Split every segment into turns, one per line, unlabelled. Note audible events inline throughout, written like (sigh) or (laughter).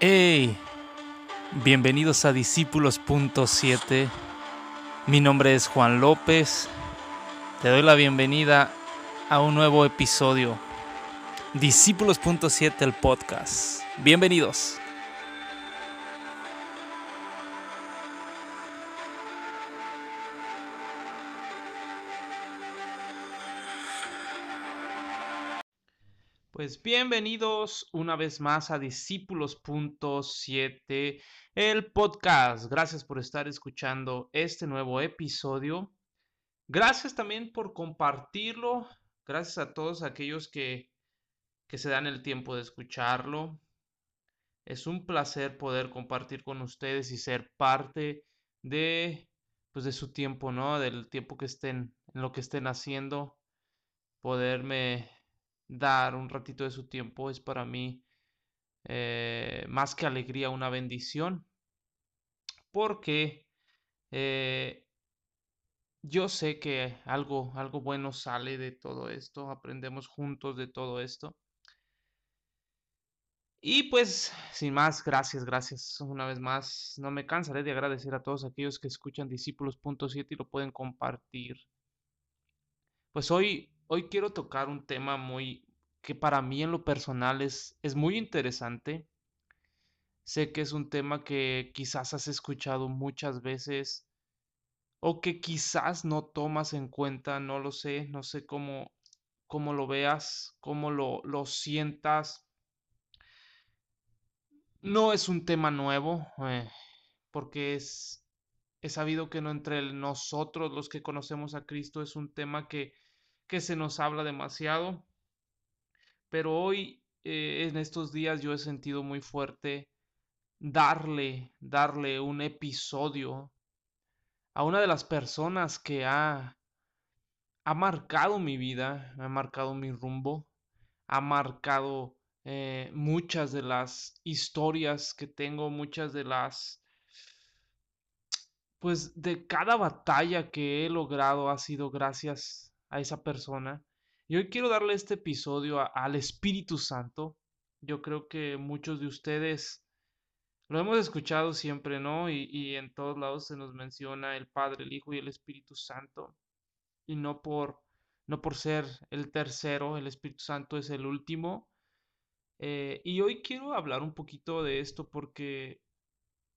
Hey, bienvenidos a Discípulos.7. Mi nombre es Juan López. Te doy la bienvenida a un nuevo episodio. Discípulos.7, el podcast. Bienvenidos. Bienvenidos una vez más a Discípulos.7, el podcast. Gracias por estar escuchando este nuevo episodio. Gracias también por compartirlo. Gracias a todos aquellos que, que se dan el tiempo de escucharlo. Es un placer poder compartir con ustedes y ser parte de, pues de su tiempo, ¿no? Del tiempo que estén, en lo que estén haciendo. Poderme dar un ratito de su tiempo es para mí eh, más que alegría una bendición porque eh, yo sé que algo, algo bueno sale de todo esto, aprendemos juntos de todo esto. Y pues, sin más, gracias, gracias una vez más. No me cansaré de agradecer a todos aquellos que escuchan Discípulos.7 y lo pueden compartir. Pues hoy hoy quiero tocar un tema muy que para mí en lo personal es, es muy interesante. Sé que es un tema que quizás has escuchado muchas veces o que quizás no tomas en cuenta, no lo sé, no sé cómo, cómo lo veas, cómo lo, lo sientas. No es un tema nuevo, eh, porque es, es sabido que no entre nosotros los que conocemos a Cristo es un tema que que se nos habla demasiado. Pero hoy, eh, en estos días, yo he sentido muy fuerte darle, darle un episodio a una de las personas que ha, ha marcado mi vida, ha marcado mi rumbo, ha marcado eh, muchas de las historias que tengo, muchas de las pues de cada batalla que he logrado ha sido gracias a esa persona. Y hoy quiero darle este episodio al Espíritu Santo. Yo creo que muchos de ustedes lo hemos escuchado siempre, ¿no? Y, y, en todos lados se nos menciona el Padre, el Hijo y el Espíritu Santo. Y no por, no por ser el tercero, el Espíritu Santo es el último. Eh, y hoy quiero hablar un poquito de esto porque,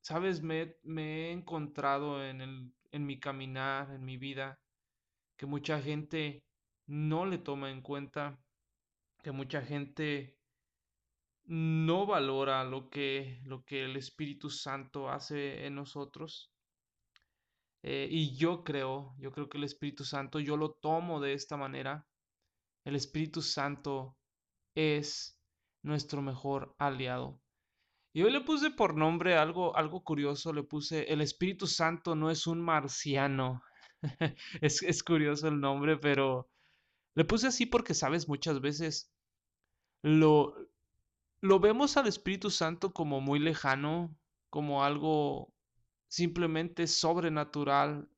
sabes, me, me he encontrado en, el, en mi caminar, en mi vida, que mucha gente no le toma en cuenta, que mucha gente no valora lo que, lo que el Espíritu Santo hace en nosotros. Eh, y yo creo, yo creo que el Espíritu Santo, yo lo tomo de esta manera. El Espíritu Santo es nuestro mejor aliado. Y hoy le puse por nombre algo, algo curioso, le puse, el Espíritu Santo no es un marciano, (laughs) es, curioso el nombre, pero le puse así porque, sabes, muchas veces lo, lo vemos al Espíritu Santo como muy lejano, como algo simplemente sobrenatural,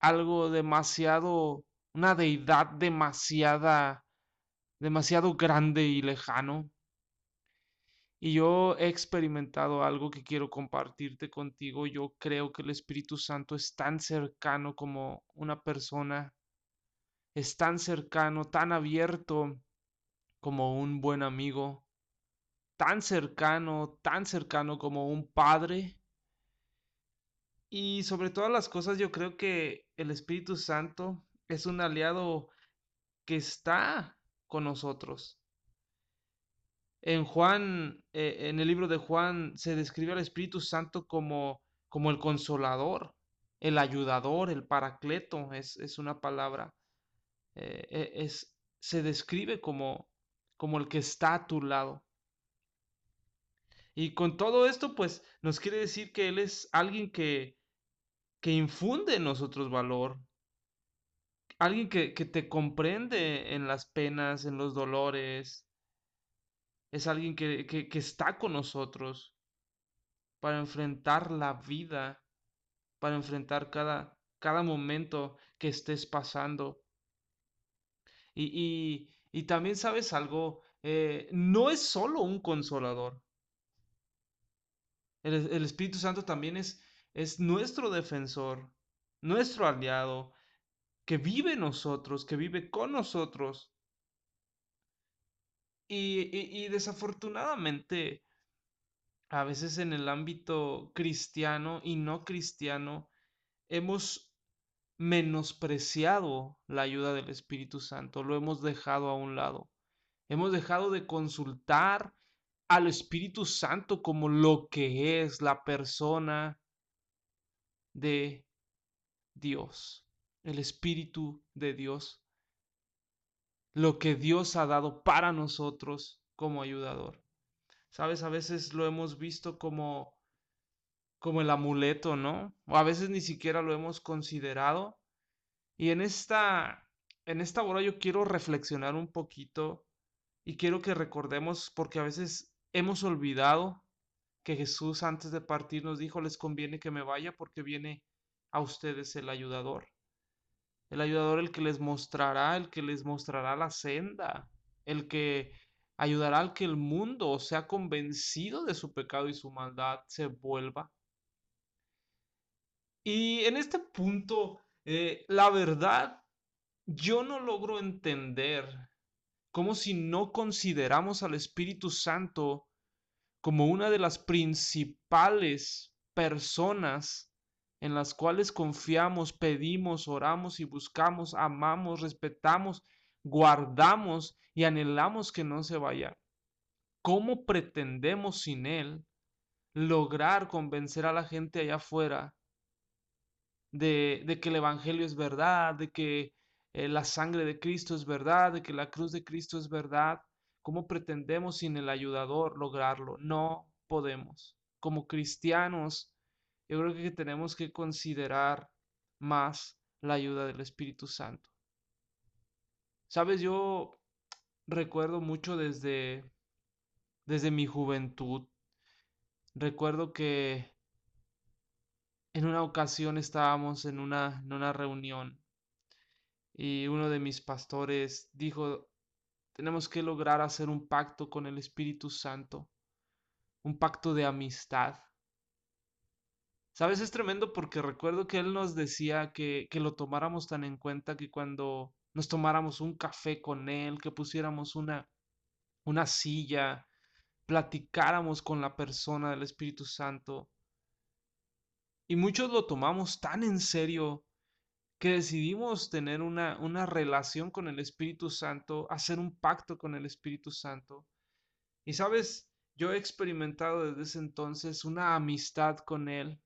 algo demasiado, una deidad demasiada, demasiado grande y lejano. Y yo he experimentado algo que quiero compartirte contigo. Yo creo que el Espíritu Santo es tan cercano como una persona. Es tan cercano, tan abierto como un buen amigo. Tan cercano, tan cercano como un padre. Y sobre todas las cosas yo creo que el Espíritu Santo es un aliado que está con nosotros. En Juan, eh, en el libro de Juan, se describe al Espíritu Santo como, como el consolador, el ayudador, el paracleto, es, una palabra. Eh, e, es, se describe como, como el que está a tu lado. Y con todo esto, pues nos quiere decir que Él es alguien que, que infunde en nosotros valor, alguien que, que, te comprende en las penas, en los dolores, es alguien que, está con nosotros para enfrentar la vida, para enfrentar cada, cada momento que estés pasando. Y, también sabes algo, eh, no es solo un consolador. El, el Espíritu Santo también es, es nuestro defensor, nuestro aliado, que vive nosotros, que vive con nosotros. Y, desafortunadamente, a veces en el ámbito cristiano y no cristiano, hemos menospreciado la ayuda del Espíritu Santo, lo hemos dejado a un lado. Hemos dejado de consultar al Espíritu Santo como lo que es la persona de Dios, el Espíritu de Dios lo que Dios ha dado para nosotros como ayudador. Sabes, a veces lo hemos visto como como el amuleto, ¿no? O a veces ni siquiera lo hemos considerado. Y en esta en esta hora yo quiero reflexionar un poquito y quiero que recordemos porque a veces hemos olvidado que Jesús antes de partir nos dijo, les conviene que me vaya porque viene a ustedes el ayudador el ayudador el que les mostrará, el que les mostrará la senda, el que ayudará al que el mundo sea convencido de su pecado y su maldad se vuelva. Y en este punto, eh, la verdad, yo no logro entender cómo si no consideramos al Espíritu Santo como una de las principales personas en las cuales confiamos, pedimos, oramos y buscamos, amamos, respetamos, guardamos y anhelamos que no se vaya. ¿Cómo pretendemos sin Él lograr convencer a la gente allá afuera de, de que el Evangelio es verdad, de que eh, la sangre de Cristo es verdad, de que la cruz de Cristo es verdad? ¿Cómo pretendemos sin el ayudador lograrlo? No podemos. Como cristianos, yo creo que tenemos que considerar más la ayuda del Espíritu Santo. Sabes, yo recuerdo mucho desde, desde mi juventud. Recuerdo que en una ocasión estábamos en una, en una reunión y uno de mis pastores dijo, tenemos que lograr hacer un pacto con el Espíritu Santo, un pacto de amistad. Sabes, es tremendo porque recuerdo que él nos decía que, que lo tomáramos tan en cuenta que cuando nos tomáramos un café con él, que pusiéramos una, una silla, platicáramos con la persona del Espíritu Santo. Y muchos lo tomamos tan en serio que decidimos tener una, una relación con el Espíritu Santo, hacer un pacto con el Espíritu Santo. Y sabes, yo he experimentado desde ese entonces una amistad con Él,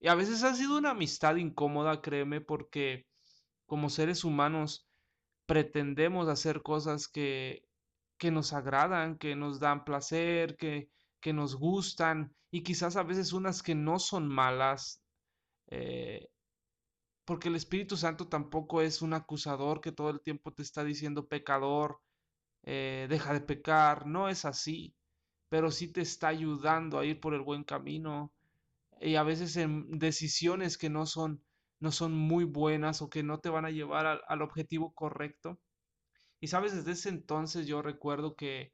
y a veces ha sido una amistad incómoda, créeme, porque como seres humanos pretendemos hacer cosas que, que nos agradan, que nos dan placer, que, que nos gustan, y quizás a veces unas que no son malas, eh, porque el Espíritu Santo tampoco es un acusador que todo el tiempo te está diciendo pecador, eh, deja de pecar, no es así, pero sí te está ayudando a ir por el buen camino, y a veces en decisiones que no son, no son muy buenas o que no te van a llevar al, al objetivo correcto. Y sabes, desde ese entonces yo recuerdo que,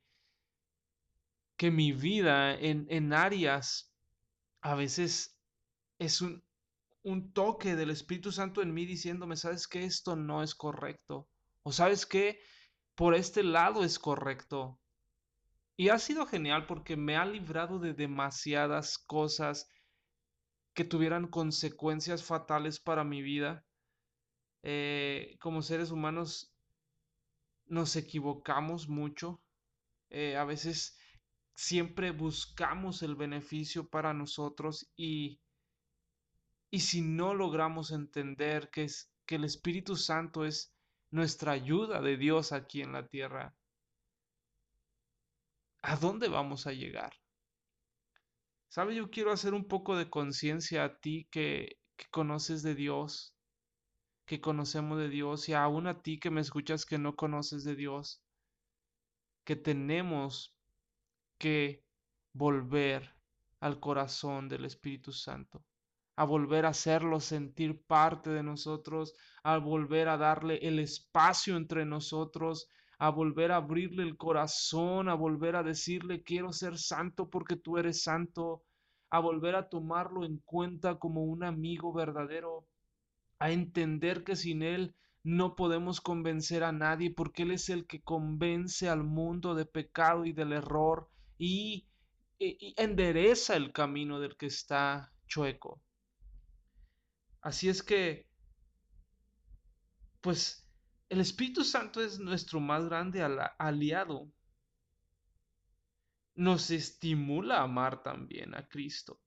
que mi vida en, en áreas a veces es un, un toque del Espíritu Santo en mí diciéndome, sabes que esto no es correcto. O sabes que por este lado es correcto. Y ha sido genial porque me ha librado de demasiadas cosas que tuvieran consecuencias fatales para mi vida. Eh, como seres humanos nos equivocamos mucho. Eh, a veces siempre buscamos el beneficio para nosotros y, y si no logramos entender que, es, que el Espíritu Santo es nuestra ayuda de Dios aquí en la tierra, ¿a dónde vamos a llegar? ¿Sabes? Yo quiero hacer un poco de conciencia a ti que, que conoces de Dios, que conocemos de Dios, y aún a ti que me escuchas que no conoces de Dios, que tenemos que volver al corazón del Espíritu Santo, a volver a hacerlo sentir parte de nosotros, a volver a darle el espacio entre nosotros, a volver a abrirle el corazón, a volver a decirle, quiero ser santo porque tú eres santo, a volver a tomarlo en cuenta como un amigo verdadero, a entender que sin Él no podemos convencer a nadie porque Él es el que convence al mundo de pecado y del error y, y, endereza el camino del que está chueco. Así es que, pues, el Espíritu Santo es nuestro más grande aliado. Nos estimula a amar también a Cristo.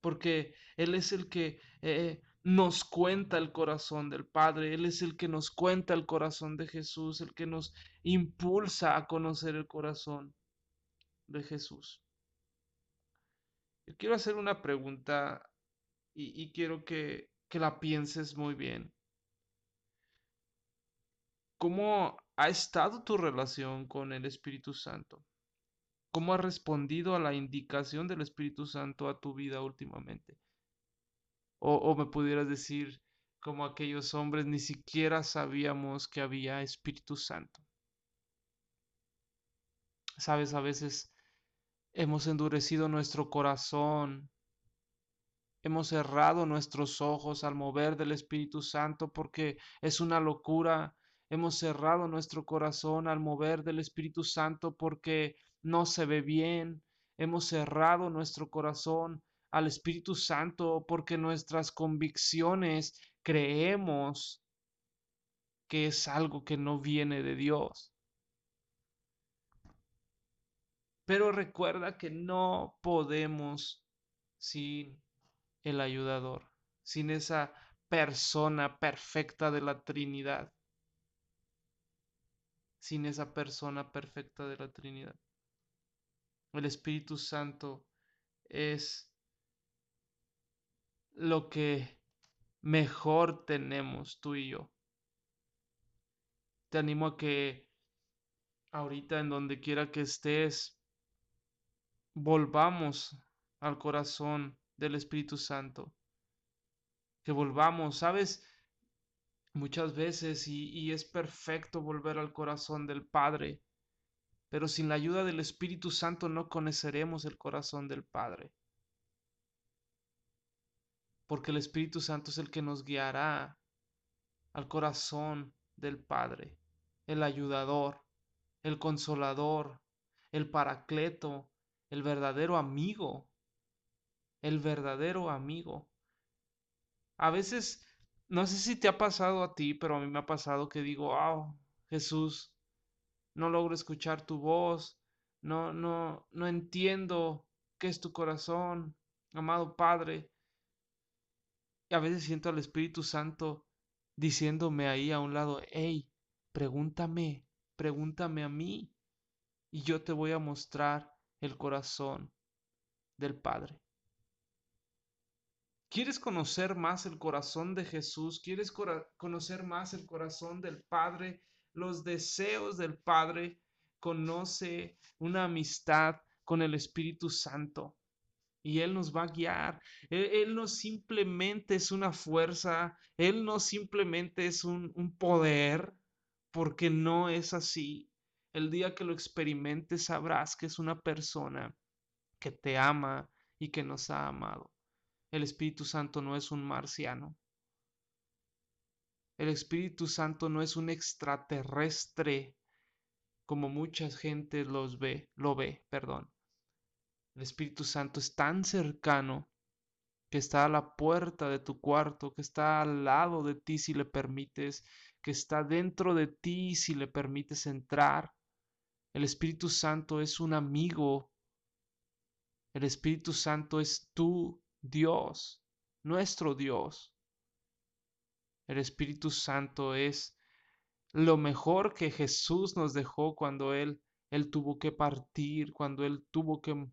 Porque Él es el que eh, nos cuenta el corazón del Padre, Él es el que nos cuenta el corazón de Jesús, el que nos impulsa a conocer el corazón de Jesús. Yo quiero hacer una pregunta y, quiero que, que la pienses muy bien. ¿Cómo ha estado tu relación con el Espíritu Santo? ¿Cómo ha respondido a la indicación del Espíritu Santo a tu vida últimamente? O, me pudieras decir, como aquellos hombres, ni siquiera sabíamos que había Espíritu Santo. Sabes, a veces hemos endurecido nuestro corazón, hemos cerrado nuestros ojos al mover del Espíritu Santo porque es una locura. Hemos cerrado nuestro corazón al mover del Espíritu Santo porque no se ve bien. Hemos cerrado nuestro corazón al Espíritu Santo porque nuestras convicciones creemos que es algo que no viene de Dios. Pero recuerda que no podemos sin el ayudador, sin esa persona perfecta de la Trinidad, sin esa persona perfecta de la Trinidad. El Espíritu Santo es lo que mejor tenemos tú y yo. Te animo a que ahorita en donde quiera que estés, volvamos al corazón del Espíritu Santo. Que volvamos, ¿sabes? Muchas veces, y, es perfecto volver al corazón del Padre, pero sin la ayuda del Espíritu Santo no conoceremos el corazón del Padre porque el Espíritu Santo es el que nos guiará al corazón del Padre, el ayudador, el consolador, el paracleto, el verdadero amigo, el verdadero amigo. A veces, no sé si te ha pasado a ti, pero a mí me ha pasado que digo, oh, Jesús, no logro escuchar tu voz, no, no, no entiendo qué es tu corazón, amado Padre, a veces siento al Espíritu Santo diciéndome ahí a un lado, hey, pregúntame, pregúntame a mí y yo te voy a mostrar el corazón del Padre. ¿Quieres conocer más el corazón de Jesús? ¿Quieres conocer más el corazón del Padre? Los deseos del Padre. Conoce una amistad con el Espíritu Santo y Él nos va a guiar. Él, no simplemente es una fuerza, Él no simplemente es un, un poder, porque no es así. El día que lo experimentes sabrás que es una persona que te ama y que nos ha amado. El Espíritu Santo no es un marciano. El Espíritu Santo no es un extraterrestre como mucha gente los ve, lo ve, perdón. El Espíritu Santo es tan cercano que está a la puerta de tu cuarto, que está al lado de ti si le permites, que está dentro de ti si le permites entrar. El Espíritu Santo es un amigo. El Espíritu Santo es tu Dios, nuestro Dios. El Espíritu Santo es lo mejor que Jesús nos dejó cuando Él, Él tuvo que partir, cuando Él tuvo que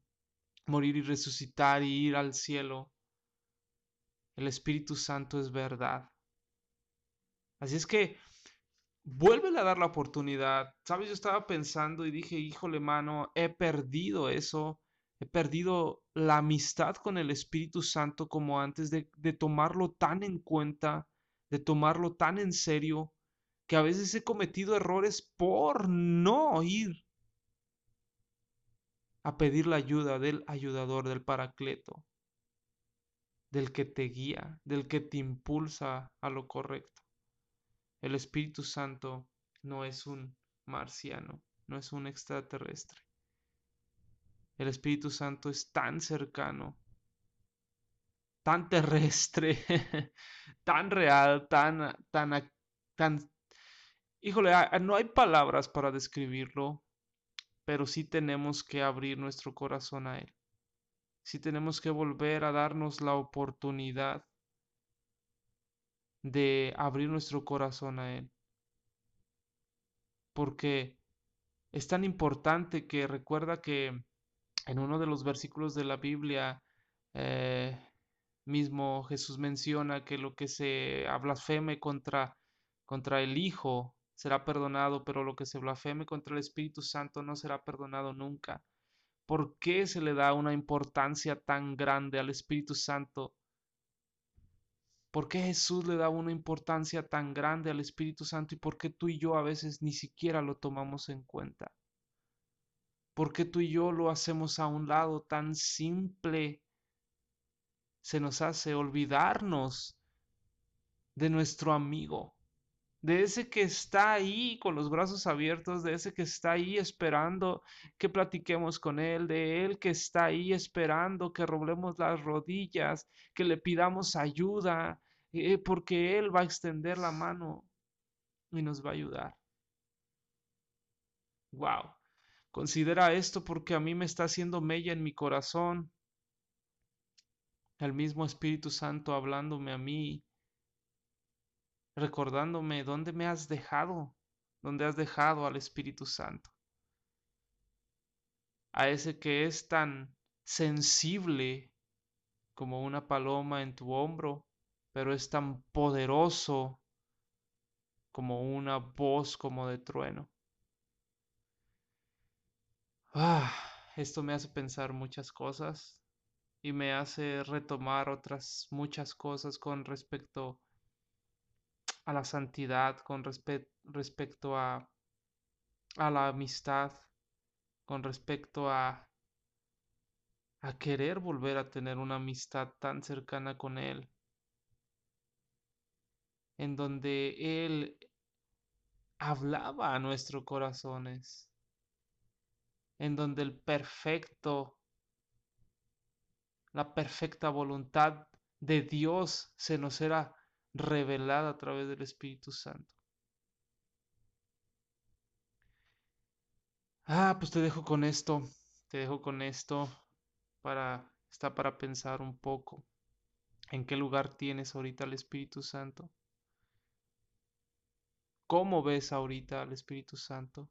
morir y resucitar y ir al cielo. El Espíritu Santo es verdad. Así es que vuélvele a dar la oportunidad. Sabes, yo estaba pensando y dije, híjole, mano, he perdido eso. He perdido la amistad con el Espíritu Santo como antes de, tomarlo tan en cuenta, de tomarlo tan en serio, que a veces he cometido errores por no ir a pedir la ayuda del ayudador, del paracleto, del que te guía, del que te impulsa a lo correcto. El Espíritu Santo no es un marciano, no es un extraterrestre. El Espíritu Santo es tan cercano, tan terrestre, (laughs) tan real, tan, tan, tan... Híjole, no hay palabras para describirlo, pero sí tenemos que abrir nuestro corazón a Él. Sí tenemos que volver a darnos la oportunidad de abrir nuestro corazón a Él. Porque es tan importante que recuerda que en uno de los versículos de la Biblia eh, mismo Jesús menciona que lo que se blasfeme contra, contra el Hijo será perdonado, pero lo que se blasfeme contra el Espíritu Santo no será perdonado nunca. ¿Por qué se le da una importancia tan grande al Espíritu Santo? ¿Por qué Jesús le da una importancia tan grande al Espíritu Santo y por qué tú y yo a veces ni siquiera lo tomamos en cuenta? ¿Por qué tú y yo lo hacemos a un lado tan simple? Se nos hace olvidarnos de nuestro amigo, de ese que está ahí con los brazos abiertos, de ese que está ahí esperando que platiquemos con él, de él que está ahí esperando que roblemos las rodillas, que le pidamos ayuda, eh, porque él va a extender la mano y nos va a ayudar. Wow. Considera esto porque a mí me está haciendo mella en mi corazón. El mismo Espíritu Santo hablándome a mí recordándome dónde me has dejado, dónde has dejado al Espíritu Santo. A ese que es tan sensible como una paloma en tu hombro, pero es tan poderoso como una voz como de trueno. Ah, esto me hace pensar muchas cosas y me hace retomar otras muchas cosas con respecto a la santidad, con respecto a, a la amistad, con respecto a, a querer volver a tener una amistad tan cercana con Él, en donde Él hablaba a nuestros corazones, en donde el perfecto, la perfecta voluntad de Dios se nos era revelada a través del Espíritu Santo. Ah, pues te dejo con esto, te dejo con esto para está para pensar un poco en qué lugar tienes ahorita el Espíritu Santo. ¿Cómo ves ahorita al Espíritu Santo?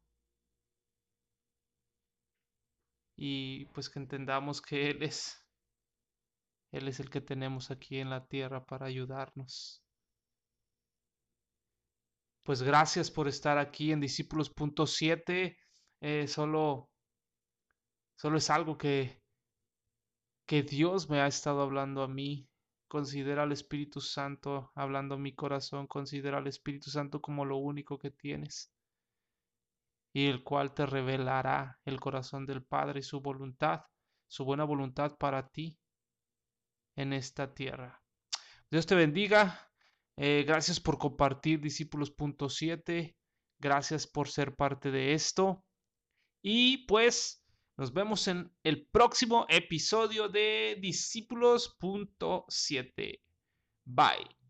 Y pues que entendamos que Él es, Él es el que tenemos aquí en la tierra para ayudarnos. Pues gracias por estar aquí en Discípulos.7. Eh, solo, solo es algo que, que Dios me ha estado hablando a mí. Considera al Espíritu Santo hablando a mi corazón. Considera al Espíritu Santo como lo único que tienes. Y el cual te revelará el corazón del Padre y su voluntad, su buena voluntad para ti en esta tierra. Dios te bendiga. Eh, gracias por compartir discípulos.7. Gracias por ser parte de esto. Y pues nos vemos en el próximo episodio de discípulos.7. Bye.